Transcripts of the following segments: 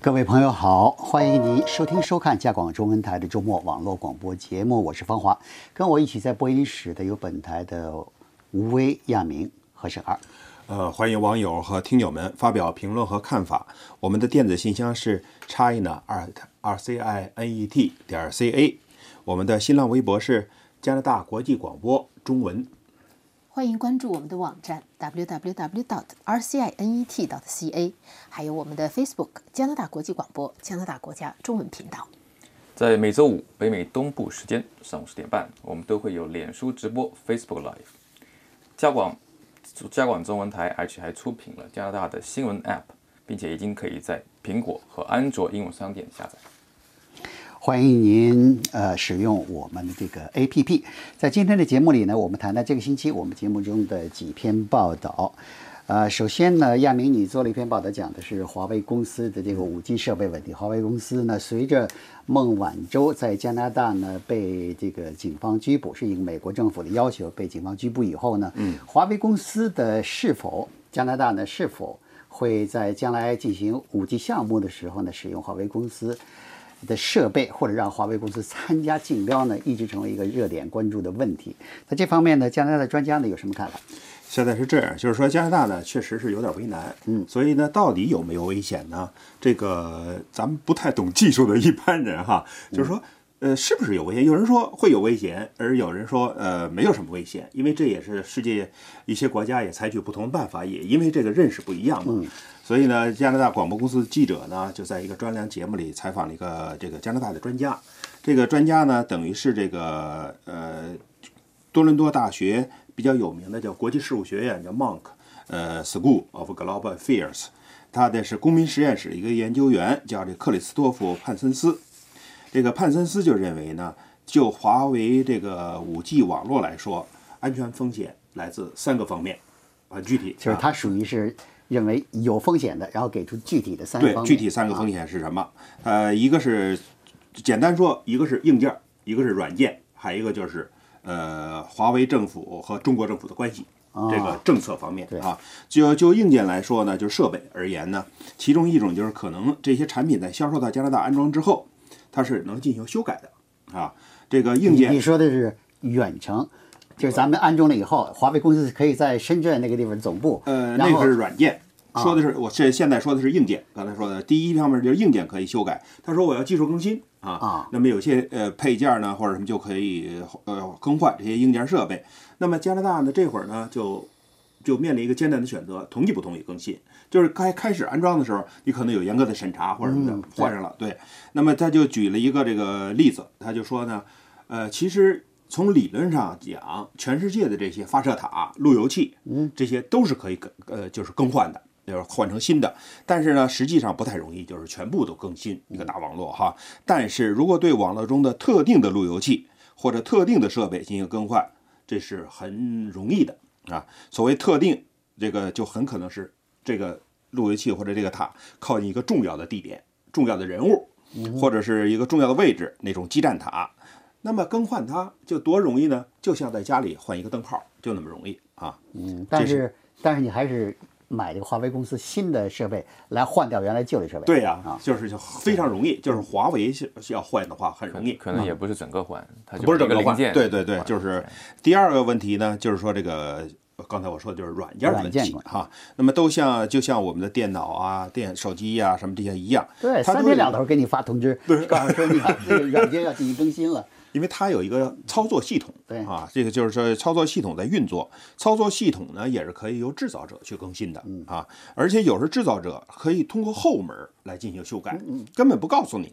各位朋友好，欢迎您收听收看加广中文台的周末网络广播节目，我是方华，跟我一起在播音室的有本台的吴威、亚明和沈二。呃，欢迎网友和听友们发表评论和看法。我们的电子信箱是 china 二 r c i n e t 点 c a，我们的新浪微博是加拿大国际广播中文。欢迎关注我们的网站 www.rcinet.ca，还有我们的 Facebook 加拿大国际广播加拿大国家中文频道。在每周五北美东部时间上午十点半，我们都会有脸书直播 Facebook Live。加广加广中文台而且还出品了加拿大的新闻 App，并且已经可以在苹果和安卓应用商店下载。欢迎您呃使用我们的这个 APP。在今天的节目里呢，我们谈谈这个星期我们节目中的几篇报道。呃，首先呢，亚明，你做了一篇报道，讲的是华为公司的这个五 G 设备问题。华为公司呢，随着孟晚舟在加拿大呢被这个警方拘捕，是应美国政府的要求被警方拘捕以后呢，嗯，华为公司的是否加拿大呢是否会在将来进行五 G 项目的时候呢使用华为公司？的设备或者让华为公司参加竞标呢，一直成为一个热点关注的问题。在这方面呢，加拿大的专家呢有什么看法？现在是这样，就是说加拿大呢确实是有点为难，嗯，所以呢，到底有没有危险呢？这个咱们不太懂技术的一般人哈，就是说。呃，是不是有危险？有人说会有危险，而有人说呃没有什么危险，因为这也是世界一些国家也采取不同的办法，也因为这个认识不一样嘛。所以呢，加拿大广播公司记者呢就在一个专栏节目里采访了一个这个加拿大的专家。这个专家呢，等于是这个呃多伦多大学比较有名的叫国际事务学院，叫 Monk 呃 School of Global Affairs，他的是公民实验室一个研究员，叫这克里斯托夫潘森斯。这个潘森斯就认为呢，就华为这个五 G 网络来说，安全风险来自三个方面，很具体。就是他属于是认为有风险的，然后给出具体的三个对具体三个风险是什么？呃，一个是简单说，一个是硬件，一个是软件，还有一个就是呃，华为政府和中国政府的关系，这个政策方面啊。就就硬件来说呢，就设备而言呢，其中一种就是可能这些产品在销售到加拿大安装之后。它是能进行修改的啊，这个硬件你说的是远程，就是咱们安装了以后，华为公司可以在深圳那个地方总部。呃，那个是软件，说的是我这现在说的是硬件。刚才说的第一方面就是硬件可以修改。他说我要技术更新啊啊，那么有些呃配件呢或者什么就可以呃更换这些硬件设备。那么加拿大呢这会儿呢就就面临一个艰难的选择，同意不同意更新？就是开开始安装的时候，你可能有严格的审查或者什么的换上了，对。那么他就举了一个这个例子，他就说呢，呃，其实从理论上讲，全世界的这些发射塔、路由器，嗯，这些都是可以更呃，就是更换的，就是换成新的。但是呢，实际上不太容易，就是全部都更新一个大网络哈。但是如果对网络中的特定的路由器或者特定的设备进行更换，这是很容易的啊。所谓特定，这个就很可能是。这个路由器或者这个塔靠近一个重要的地点、重要的人物，或者是一个重要的位置，那种基站塔，那么更换它就多容易呢？就像在家里换一个灯泡，就那么容易啊。嗯，但是但是你还是买这个华为公司新的设备来换掉原来旧的设备。对呀，就是就非常容易，就是华为要换的话很容易。可能也不是整个换，它不是整个换。对对对，就是第二个问题呢，就是说这个。刚才我说的就是软件的问题哈，那么都像就像我们的电脑啊、电手机呀什么这些一样，对，三天两头给你发通知，告诉说你这个软件要进行更新了，因为它有一个操作系统，对啊，这个就是说操作系统在运作，操作系统呢也是可以由制造者去更新的啊，而且有时候制造者可以通过后门来进行修改，根本不告诉你。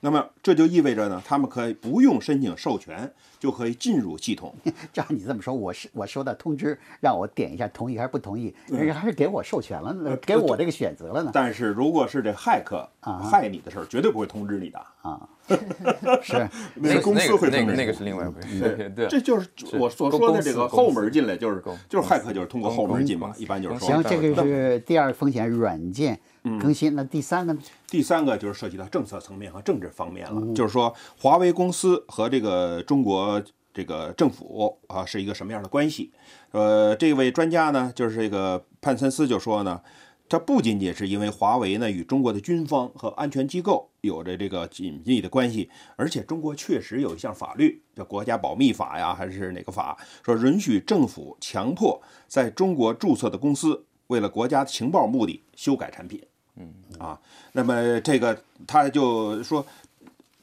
那么这就意味着呢，他们可以不用申请授权就可以进入系统。照你这么说，我是我收到通知让我点一下同意还是不同意，人家还是给我授权了呢，给我这个选择了呢。但是如果是这骇客啊害你的事儿，绝对不会通知你的啊。是，那公司会那个那个是另外一回事。对，这就是我所说的这个后门进来，就是就是骇客就是通过后门进嘛，一般就是说。行，这个是第二个风险，软件。更新那第三个呢？第三个就是涉及到政策层面和政治方面了。就是说，华为公司和这个中国这个政府啊是一个什么样的关系？呃，这位专家呢，就是这个潘森斯就说呢，他不仅仅是因为华为呢与中国的军方和安全机构有着这个紧密的关系，而且中国确实有一项法律叫《国家保密法》呀，还是哪个法，说允许政府强迫在中国注册的公司为了国家情报目的修改产品。嗯啊，那么这个他就说，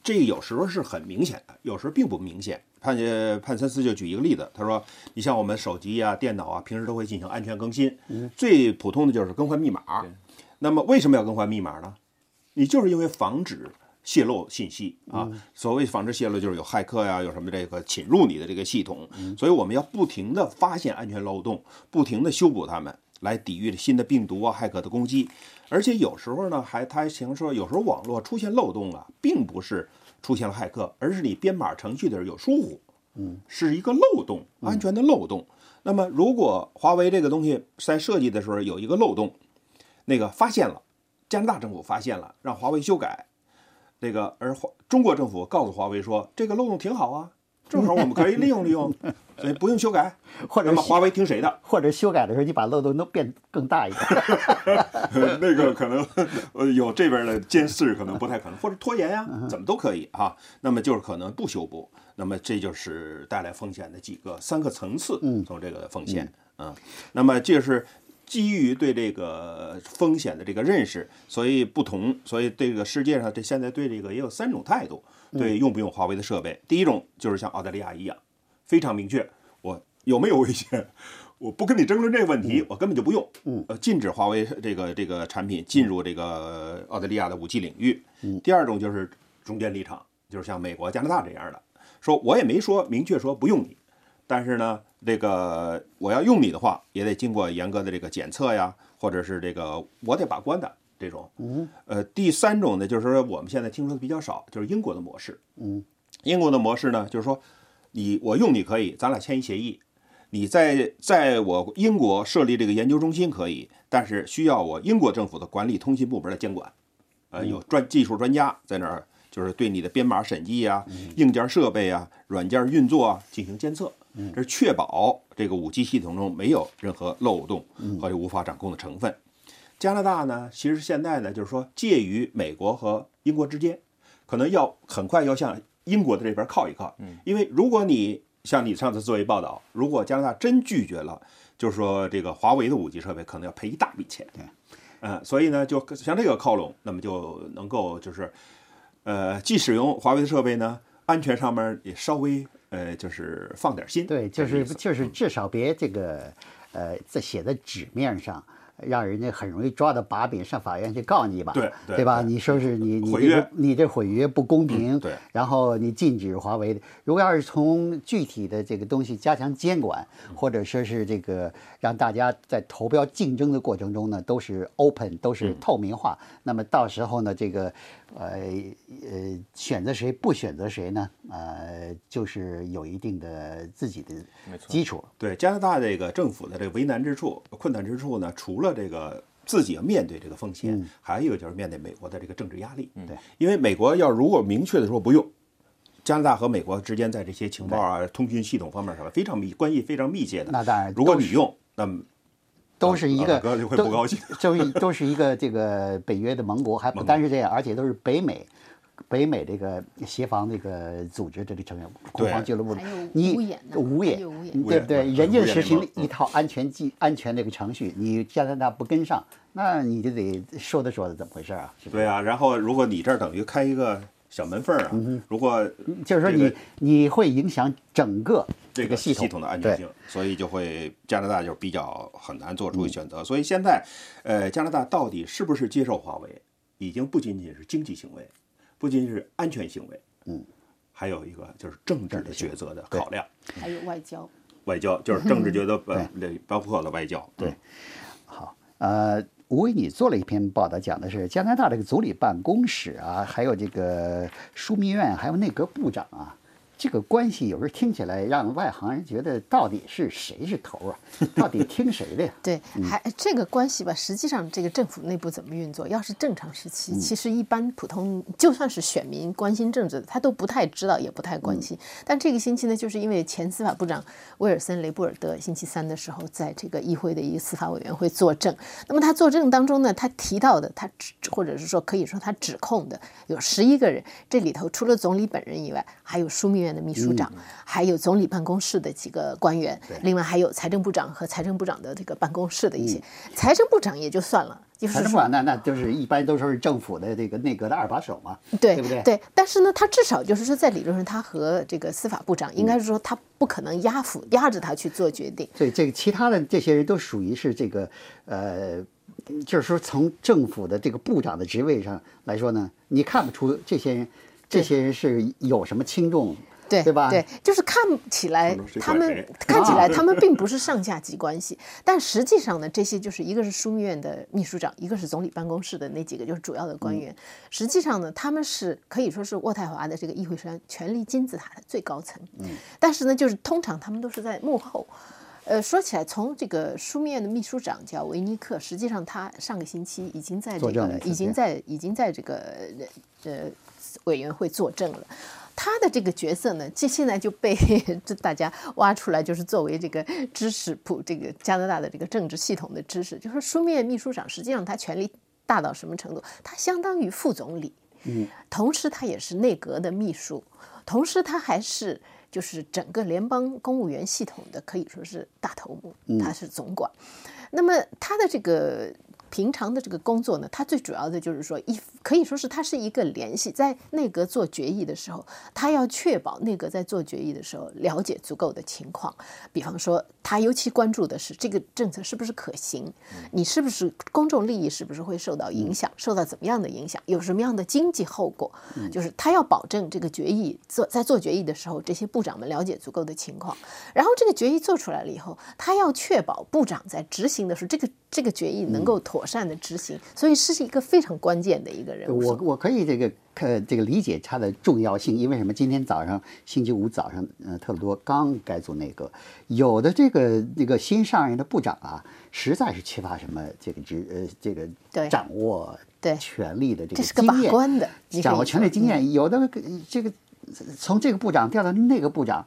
这有时候是很明显的，有时候并不明显。潘潘森斯就举一个例子，他说：“你像我们手机啊、电脑啊，平时都会进行安全更新，最普通的就是更换密码。那么为什么要更换密码呢？你就是因为防止泄露信息啊。所谓防止泄露，就是有骇客呀，有什么这个侵入你的这个系统。所以我们要不停的发现安全漏洞，不停的修补它们，来抵御新的病毒啊、骇客的攻击。而且有时候呢，还他还形容说，有时候网络出现漏洞啊，并不是。”出现了骇客，而是你编码程序的时候有疏忽，嗯，是一个漏洞，安全的漏洞。那么，如果华为这个东西在设计的时候有一个漏洞，那个发现了，加拿大政府发现了，让华为修改，那个而华中国政府告诉华为说这个漏洞挺好啊。正好我们可以利用利用，所以不用修改，或者华为听谁的？或者修改的时候你把漏洞都变更大一点。那个可能呃有这边的监视可能不太可能，或者拖延呀，怎么都可以哈。那么就是可能不修补，那么这就是带来风险的几个三个层次，从这个风险嗯，那么这是。基于对这个风险的这个认识，所以不同，所以这个世界上这现在对这个也有三种态度，对用不用华为的设备。第一种就是像澳大利亚一样，非常明确，我有没有危险，我不跟你争论这个问题，我根本就不用，呃，禁止华为这个这个产品进入这个澳大利亚的武器领域。第二种就是中间立场，就是像美国、加拿大这样的，说我也没说明确说不用你。但是呢，这个我要用你的话，也得经过严格的这个检测呀，或者是这个我得把关的这种。嗯，呃，第三种呢，就是说我们现在听说的比较少，就是英国的模式。嗯，英国的模式呢，就是说你我用你可以，咱俩签一协议，你在在我英国设立这个研究中心可以，但是需要我英国政府的管理通信部门的监管，呃，有专技术专家在那儿，就是对你的编码审计啊、硬件设备啊、软件运作啊进行监测。这是确保这个五 G 系统中没有任何漏洞和无法掌控的成分。加拿大呢，其实现在呢，就是说介于美国和英国之间，可能要很快要向英国的这边靠一靠。因为如果你像你上次作为报道，如果加拿大真拒绝了，就是说这个华为的五 G 设备可能要赔一大笔钱。对，嗯，所以呢，就向这个靠拢，那么就能够就是，呃，既使用华为的设备呢，安全上面也稍微。呃，就是放点心，对，就是就是至少别这个，呃，在写在纸面上。让人家很容易抓到把柄，上法院去告你吧，对对吧？你说是你你这个你这毁约不公平，对，然后你禁止华为的。如果要是从具体的这个东西加强监管，或者说是这个让大家在投标竞争的过程中呢，都是 open，都是透明化，那么到时候呢，这个呃呃选择谁不选择谁呢？呃，就是有一定的自己的基础。对加拿大这个政府的这个为难之处、困难之处呢，除了这个自己要面对这个风险，还有一个就是面对美国的这个政治压力。对，因为美国要如果明确的说不用，加拿大和美国之间在这些情报啊、通讯系统方面什么非常密，关系非常密切的。那当然，如果你用，那么都是一个就会不高兴，都都是一个这个北约的盟国，还不单是这样，而且都是北美。北美这个协防这个组织这个成员，国防俱乐部，你五眼，对不对？人家实行一套安全技安全这个程序，你加拿大不跟上，那你就得说的说的怎么回事啊？对啊，然后如果你这儿等于开一个小门缝啊，如果就是说你你会影响整个这个系统的安全性，所以就会加拿大就比较很难做出选择。所以现在，呃，加拿大到底是不是接受华为，已经不仅仅是经济行为。不仅仅是安全行为，嗯，还有一个就是政治的抉择的考量，还有外交，外交就是政治抉择，呃，包括了外交。对，好，呃，我为你做了一篇报道，讲的是加拿大这个总理办公室啊，还有这个枢密院，还有内阁部长啊，这个关系有时候听起来让外行人觉得到底是谁是头啊？到底听谁的呀？对，还这个关系吧，实际上这个政府内部怎么运作？要是正常时期，其实一般普通就算是选民关心政治的，他都不太知道，也不太关心。但这个星期呢，就是因为前司法部长威尔森·雷布尔德星期三的时候在这个议会的一个司法委员会作证，那么他作证当中呢，他提到的，他指或者是说可以说他指控的有十一个人，这里头除了总理本人以外，还有枢密院。的秘书长，还有总理办公室的几个官员，另外还有财政部长和财政部长的这个办公室的一些。财政部长也就算了，财政部长那那就是一般都说是政府的这个内阁的二把手嘛，对对不对？对，但是呢，他至少就是说在理论上，他和这个司法部长应该是说他不可能压服压着他去做决定。所以这个其他的这些人都属于是这个呃，就是说从政府的这个部长的职位上来说呢，你看不出这些人这些人是有什么轻重。对对吧？对，就是看起来他们看起来他们并不是上下级关系，但实际上呢，这些就是一个是枢密院的秘书长，一个是总理办公室的那几个就是主要的官员。实际上呢，他们是可以说是渥太华的这个议会山权力金字塔的最高层。嗯，但是呢，就是通常他们都是在幕后。呃，说起来，从这个枢密院的秘书长叫维尼克，实际上他上个星期已经在这个已经在已经在这个呃委员会作证了。他的这个角色呢，这现在就被 这大家挖出来，就是作为这个知识普这个加拿大的这个政治系统的知识，就是书面秘书长，实际上他权力大到什么程度？他相当于副总理，嗯，同时他也是内阁的秘书，同时他还是就是整个联邦公务员系统的可以说是大头目，他是总管。那么他的这个。平常的这个工作呢，他最主要的就是说，一可以说是它是一个联系，在内阁做决议的时候，他要确保内阁在做决议的时候了解足够的情况。比方说，他尤其关注的是这个政策是不是可行，你是不是公众利益是不是会受到影响，受到怎么样的影响，有什么样的经济后果，就是他要保证这个决议做在做决议的时候，这些部长们了解足够的情况。然后这个决议做出来了以后，他要确保部长在执行的时候，这个这个决议能够妥。善的执行，所以是一个非常关键的一个人物。我我可以这个呃这个理解它的重要性，因为什么？今天早上星期五早上，呃，特鲁多刚改组内阁，有的这个那个新上任的部长啊，实在是缺乏什么这个职呃这个掌握对权力的这个经验，掌握权力经验，有的这个从这个部长调到那个部长。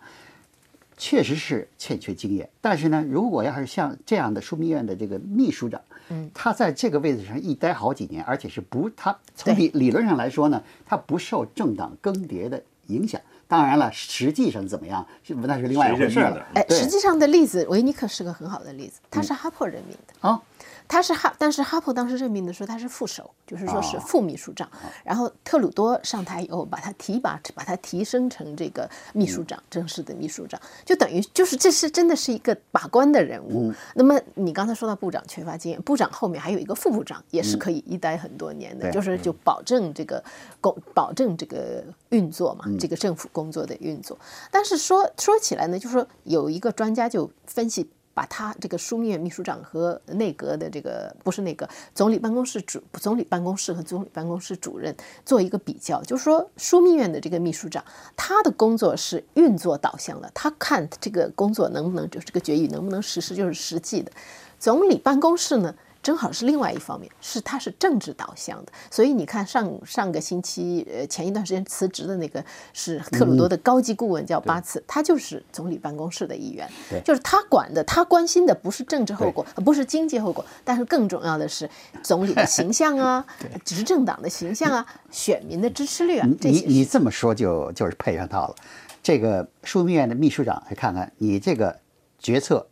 确实是欠缺经验，但是呢，如果要是像这样的枢密院的这个秘书长，嗯，他在这个位置上一待好几年，而且是不，他从理理论上来说呢，他不受政党更迭的影响。当然了，实际上怎么样，那是另外一回事了。哎，实际上的例子，维尼克是个很好的例子，他是哈珀人民的啊。他是哈，但是哈珀当时任命的时候他是副手，就是说是副秘书长。然后特鲁多上台以后，把他提拔，把他提升成这个秘书长，正式的秘书长，就等于就是这是真的是一个把关的人物。那么你刚才说到部长缺乏经验，部长后面还有一个副部长，也是可以一待很多年的，就是就保证这个工保证这个运作嘛，这个政府工作的运作。但是说说起来呢，就是说有一个专家就分析。把他这个书面秘书长和内阁的这个不是内阁总理办公室主总理办公室和总理办公室主任做一个比较，就是说枢密院的这个秘书长，他的工作是运作导向的，他看这个工作能不能就是这个决议能不能实施，就是实际的。总理办公室呢？正好是另外一方面，是它是政治导向的，所以你看上上个星期，呃，前一段时间辞职的那个是特鲁多的高级顾问叫巴茨，他就是总理办公室的一员，就是他管的，他关心的不是政治后果，不是经济后果，但是更重要的是总理的形象啊，执政党的形象啊，选民的支持率啊，这些。你你这么说就就是配上套了，这个枢密院的秘书长来看看你这个决策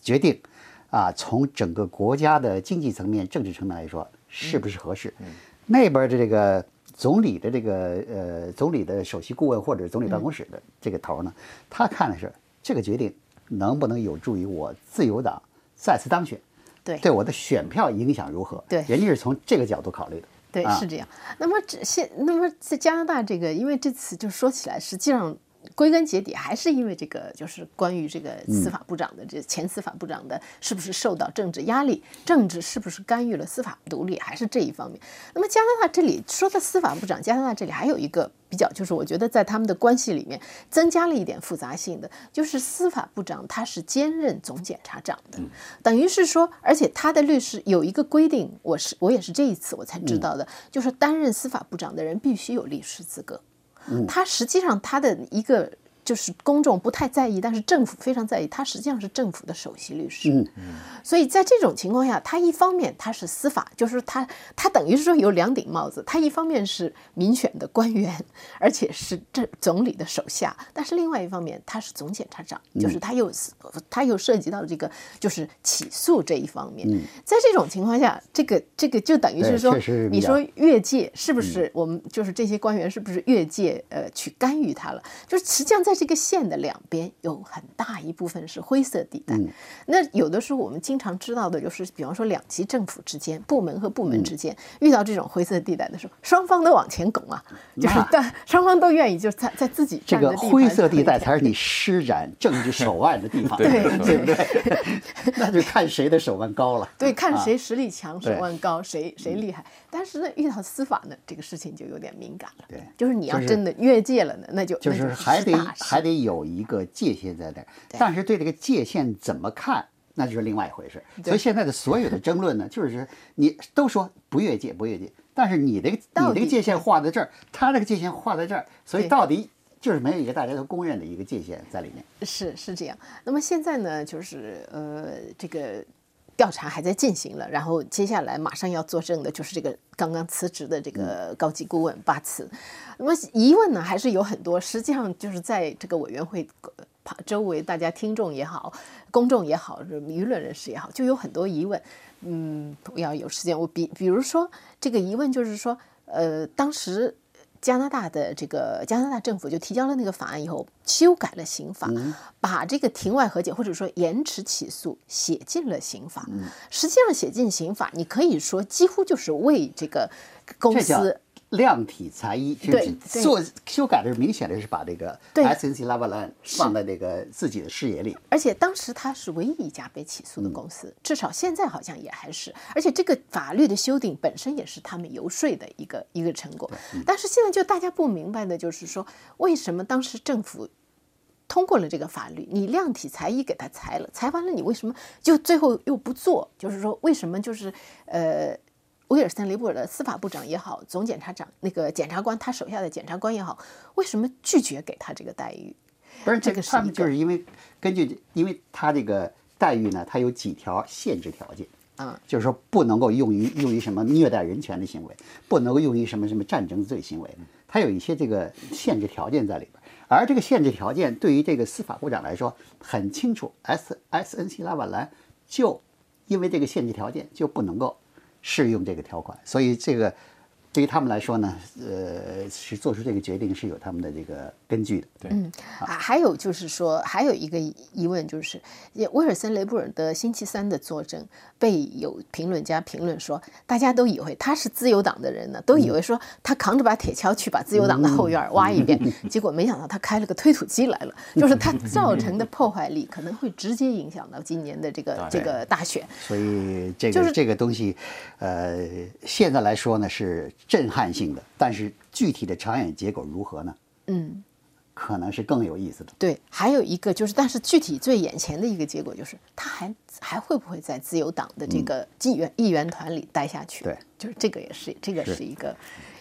决定。啊，从整个国家的经济层面、政治层面来说，是不是合适？那边的这个总理的这个呃，总理的首席顾问或者总理办公室的这个头呢，他看的是这个决定能不能有助于我自由党再次当选，对，对我的选票影响如何？对，人家是从这个角度考虑的。对，是这样。那么这现，那么在加拿大这个，因为这次就说起来，实际上。归根结底还是因为这个，就是关于这个司法部长的这前司法部长的是不是受到政治压力，政治是不是干预了司法独立，还是这一方面。那么加拿大这里说的司法部长，加拿大这里还有一个比较，就是我觉得在他们的关系里面增加了一点复杂性的，就是司法部长他是兼任总检察长的，等于是说，而且他的律师有一个规定，我是我也是这一次我才知道的，就是担任司法部长的人必须有律师资格。它实际上它的一个就是公众不太在意，但是政府非常在意。他实际上是政府的首席律师，嗯所以在这种情况下，他一方面他是司法，就是他他等于是说有两顶帽子。他一方面是民选的官员，而且是这总理的手下，但是另外一方面他是总检察长，就是他又他又涉及到这个就是起诉这一方面。嗯在这种情况下，这个这个就等于是说，你说越界是不是我们就是这些官员是不是越界呃去干预他了？就是实际上在。在这个线的两边有很大一部分是灰色地带。那有的时候我们经常知道的就是，比方说两级政府之间、部门和部门之间遇到这种灰色地带的时候，双方都往前拱啊，就是但双方都愿意就是在在自己这个灰色地带才是你施展政治手腕的地方，对对不对？那就看谁的手腕高了。对，看谁实力强、手腕高，谁谁厉害。但是呢，遇到司法呢，这个事情就有点敏感了。对，就是你要真的越界了呢，那就就是还得还得有一个界限在那儿。但是对这个界限怎么看，那就是另外一回事。所以现在的所有的争论呢，就是你都说不越界，不越界。但是你这个你这个界限画在这儿，他这个界限画在这儿，所以到底就是没有一个大家都公认的一个界限在里面。是是这样。那么现在呢，就是呃这个。调查还在进行了，然后接下来马上要作证的就是这个刚刚辞职的这个高级顾问巴茨。那么疑问呢还是有很多，实际上就是在这个委员会周围，大家听众也好，公众也好，舆论人士也好，就有很多疑问。嗯，要有时间，我比比如说这个疑问就是说，呃，当时。加拿大的这个加拿大政府就提交了那个法案以后，修改了刑法，把这个庭外和解或者说延迟起诉写进了刑法。实际上写进刑法，你可以说几乎就是为这个公司。量体裁衣，就是做修改的是明显的是把这个 S N C l a v a l a n 放在那个自己的视野里，而且当时他是唯一一家被起诉的公司，至少现在好像也还是，而且这个法律的修订本身也是他们游说的一个一个成果。但是现在就大家不明白的就是说，为什么当时政府通过了这个法律，你量体裁衣给他裁了，裁完了你为什么就最后又不做？就是说为什么就是呃。威尔森·雷布尔的司法部长也好，总检察长那个检察官他手下的检察官也好，为什么拒绝给他这个待遇？不是这个，他们就是因为根据，因为他这个待遇呢，他有几条限制条件啊，就是说不能够用于用于什么虐待人权的行为，不能够用于什么什么战争罪行为，他有一些这个限制条件在里边。而这个限制条件对于这个司法部长来说很清楚，S S N C 拉瓦兰就因为这个限制条件就不能够。适用这个条款，所以这个对于他们来说呢，呃，是做出这个决定是有他们的这个根据的。对，嗯，还有就是说，还有一个疑问就是，威尔森·雷布尔的星期三的作证被有评论家评论说，大家都以为他是自由党的人呢，都以为说他扛着把铁锹去把自由党的后院挖一遍，结果没想到他开了个推土机来了，就是他造成的破坏力可能会直接影响到今年的这个这个大选。所以这个就是这个东西。呃，现在来说呢是震撼性的，但是具体的长远结果如何呢？嗯，可能是更有意思的。对，还有一个就是，但是具体最眼前的一个结果就是，他还还会不会在自由党的这个议员议员团里待下去？对，就是这个也是这个是一个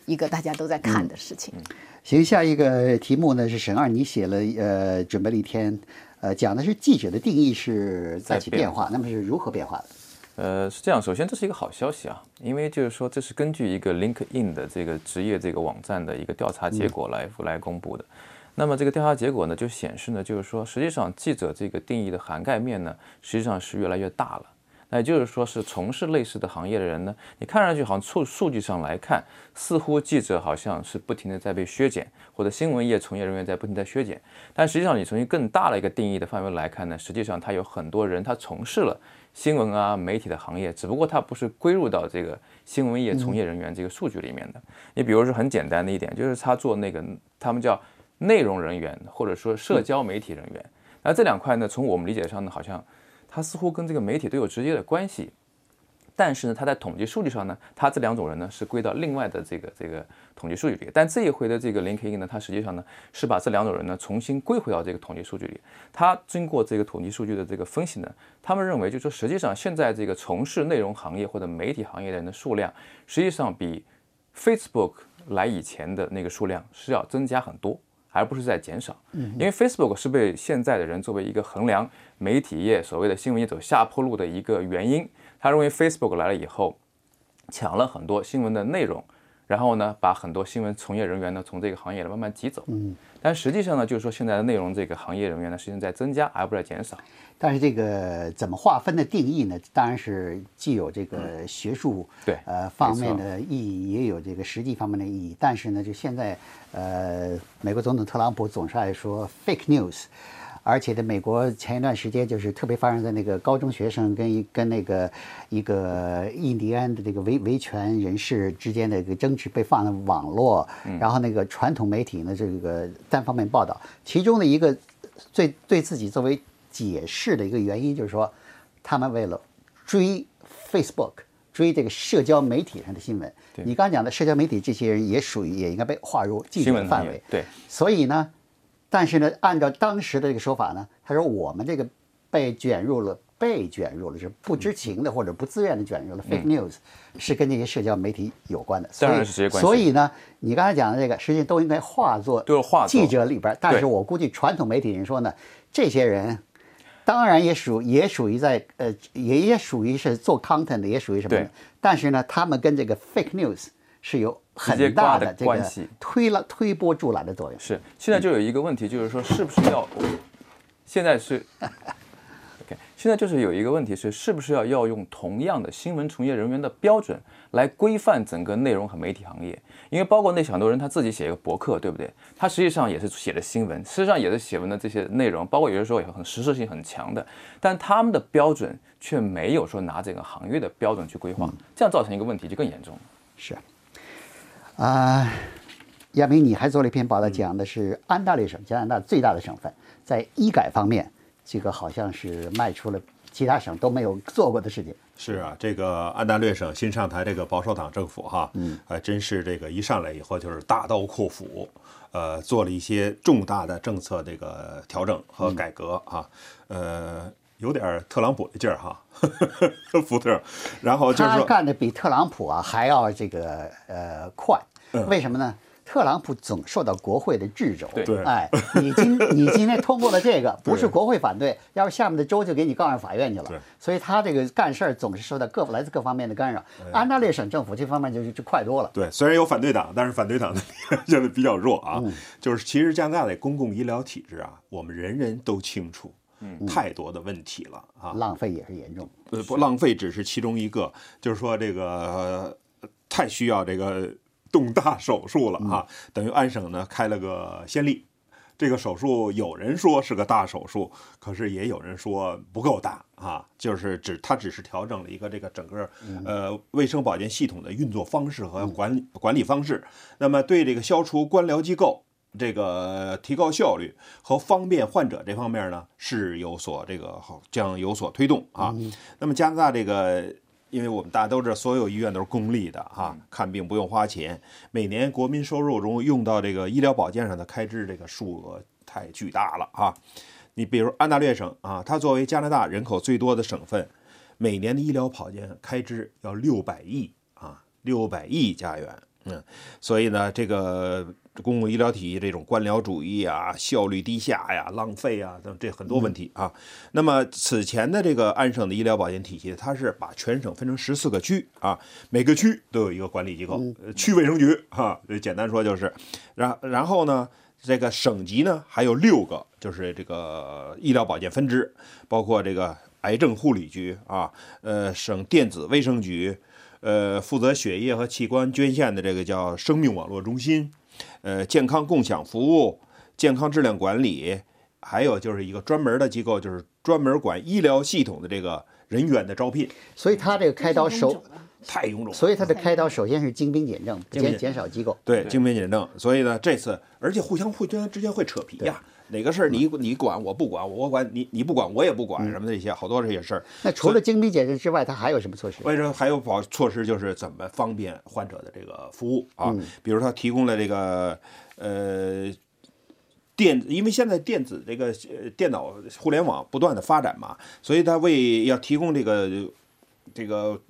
一个大家都在看的事情。行，下一个题目呢是沈二，你写了呃，准备了一天，呃，讲的是记者的定义是在起变化，那么是如何变化的？呃，是这样。首先，这是一个好消息啊，因为就是说，这是根据一个 LinkedIn 的这个职业这个网站的一个调查结果来来公布的。那么这个调查结果呢，就显示呢，就是说，实际上记者这个定义的涵盖面呢，实际上是越来越大了。那也就是说，是从事类似的行业的人呢，你看上去好像数数据上来看，似乎记者好像是不停的在被削减，或者新闻业从业人员在不停在削减。但实际上，你从一更大的一个定义的范围来看呢，实际上他有很多人他从事了。新闻啊，媒体的行业，只不过它不是归入到这个新闻业从业人员这个数据里面的。你比如说很简单的一点，就是他做那个，他们叫内容人员或者说社交媒体人员。那这两块呢，从我们理解上呢，好像它似乎跟这个媒体都有直接的关系。但是呢，他在统计数据上呢，他这两种人呢是归到另外的这个这个统计数据里。但这一回的这个 LinkedIn 呢，它实际上呢是把这两种人呢重新归回到这个统计数据里。他经过这个统计数据的这个分析呢，他们认为，就说实际上现在这个从事内容行业或者媒体行业的人的数量，实际上比 Facebook 来以前的那个数量是要增加很多，而不是在减少。嗯，因为 Facebook 是被现在的人作为一个衡量媒体业所谓的新闻业走下坡路的一个原因。他认为 Facebook 来了以后，抢了很多新闻的内容，然后呢，把很多新闻从业人员呢从这个行业里慢慢挤走。嗯，但实际上呢，就是说现在的内容这个行业人员呢，实际上在增加，而不是在减少。但是这个怎么划分的定义呢？当然是既有这个学术对呃方面的意义，也有这个实际方面的意义。但是呢，就现在呃，美国总统特朗普总是爱说 fake news。而且在美国前一段时间，就是特别发生在那个高中学生跟一跟那个一个印第安的这个维维权人士之间的一个争执被放在网络，然后那个传统媒体呢这个单方面报道，其中的一个最对自己作为解释的一个原因就是说，他们为了追 Facebook 追这个社交媒体上的新闻，你刚讲的社交媒体这些人也属于也应该被划入禁止范围，对，所以呢。但是呢，按照当时的这个说法呢，他说我们这个被卷入了，被卷入了是不知情的或者不自愿的卷入了 fake news，是跟这些社交媒体有关的。所以是直接关系。所以呢，你刚才讲的这个，实际上都应该化作记者里边。但是我估计传统媒体人说呢，这些人当然也属也属于在呃也也属于是做 content 的，也属于什么？但是呢，他们跟这个 fake news 是有。很大的关系，推了推波助澜的作用是。现在就有一个问题，就是说是不是要，现在是，OK，现在就是有一个问题是，是不是要要用同样的新闻从业人员的标准来规范整个内容和媒体行业？因为包括那很多人他自己写一个博客，对不对？他实际上也是写的新闻，实际上也是写文的这些内容，包括有的时候也很实质性很强的，但他们的标准却没有说拿这个行业的标准去规划，这样造成一个问题就更严重了。是。啊，亚明，你还做了一篇报道，讲的是安大略省，加拿大最大的省份，在医改方面，这个好像是迈出了其他省都没有做过的事情。是啊，这个安大略省新上台这个保守党政府哈，嗯，还真是这个一上来以后就是大刀阔斧，呃，做了一些重大的政策这个调整和改革啊，呃，有点特朗普的劲儿哈，福特，然后就是他干的比特朗普啊还要这个呃快。为什么呢？特朗普总受到国会的掣肘。对，哎，你今 你今天通过了这个，不是国会反对，要是下面的州就给你告上法院去了。所以他这个干事儿总是受到各来自各方面的干扰。安大略省政府这方面就就快多了。对，虽然有反对党，但是反对党的现在比较弱啊。就是其实加拿大的公共医疗体制啊，我们人人都清楚，嗯，太多的问题了啊，浪费也是严重。呃，不，浪费只是其中一个，就是说这个太需要这个。动大手术了啊，等于安省呢开了个先例。这个手术有人说是个大手术，可是也有人说不够大啊，就是只它只是调整了一个这个整个呃卫生保健系统的运作方式和管理管理方式。那么对这个消除官僚机构、这个提高效率和方便患者这方面呢是有所这个将有所推动啊。那么加拿大这个。因为我们大家都知道，所有医院都是公立的哈，看病不用花钱。每年国民收入中用到这个医疗保健上的开支，这个数额太巨大了啊！你比如安大略省啊，它作为加拿大人口最多的省份，每年的医疗保健开支要六百亿啊，六百亿加元。嗯，所以呢，这个。公共医疗体系这种官僚主义啊，效率低下呀，浪费啊，等这很多问题啊。那么此前的这个安省的医疗保健体系，它是把全省分成十四个区啊，每个区都有一个管理机构，区卫生局哈。简单说就是，然然后呢，这个省级呢还有六个，就是这个医疗保健分支，包括这个癌症护理局啊，呃，省电子卫生局，呃，负责血液和器官捐献的这个叫生命网络中心。呃，健康共享服务、健康质量管理，还有就是一个专门的机构，就是专门管医疗系统的这个人员的招聘。所以他这个开刀手，太臃肿。所以他的开刀首先是精兵简政，减减少机构。对，精兵简政。所以呢，这次而且互相互相之间会扯皮呀。哪个事儿你你管我不管，我管你你不管我也不管什么这些好多这些事儿。那除了精兵简政之外，他还有什么措施？为什么还有保措施？就是怎么方便患者的这个服务啊？比如他提供了这个呃电，因为现在电子这个电脑互联网不断的发展嘛，所以他为要提供这个这个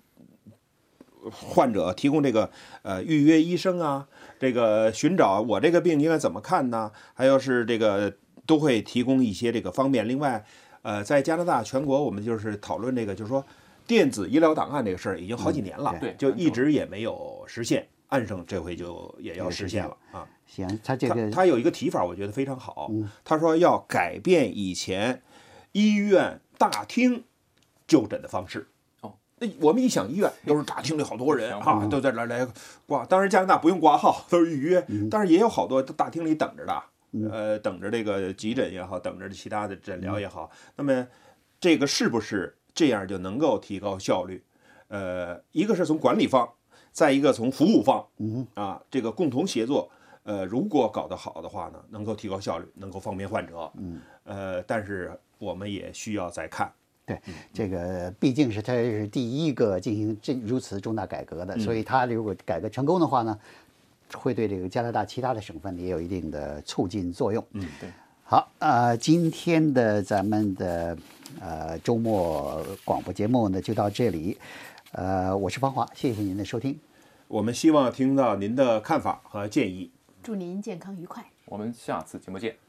患者提供这个呃预约医生啊，这个寻找我这个病应该怎么看呢？还有是这个。都会提供一些这个方便。另外，呃，在加拿大全国，我们就是讨论这个，就是说电子医疗档案这个事儿已经好几年了，对，就一直也没有实现。安生这回就也要实现了啊。行，他这个他有一个提法，我觉得非常好。他说要改变以前医院大厅就诊的方式。哦，那我们一想医院都是大厅里好多人啊，都在那来挂。当然加拿大不用挂号，都是预约，但是也有好多大厅里等着的。呃，等着这个急诊也好，等着其他的诊疗也好，那么这个是不是这样就能够提高效率？呃，一个是从管理方，再一个从服务方，嗯啊，这个共同协作，呃，如果搞得好的话呢，能够提高效率，能够方便患者。嗯，呃，但是我们也需要再看。对，这个毕竟是他是第一个进行这如此重大改革的，所以他如果改革成功的话呢？会对这个加拿大其他的省份也有一定的促进作用。嗯，对。好，呃，今天的咱们的呃周末广播节目呢就到这里。呃，我是方华，谢谢您的收听。我们希望听到您的看法和建议。祝您健康愉快。我们下次节目见。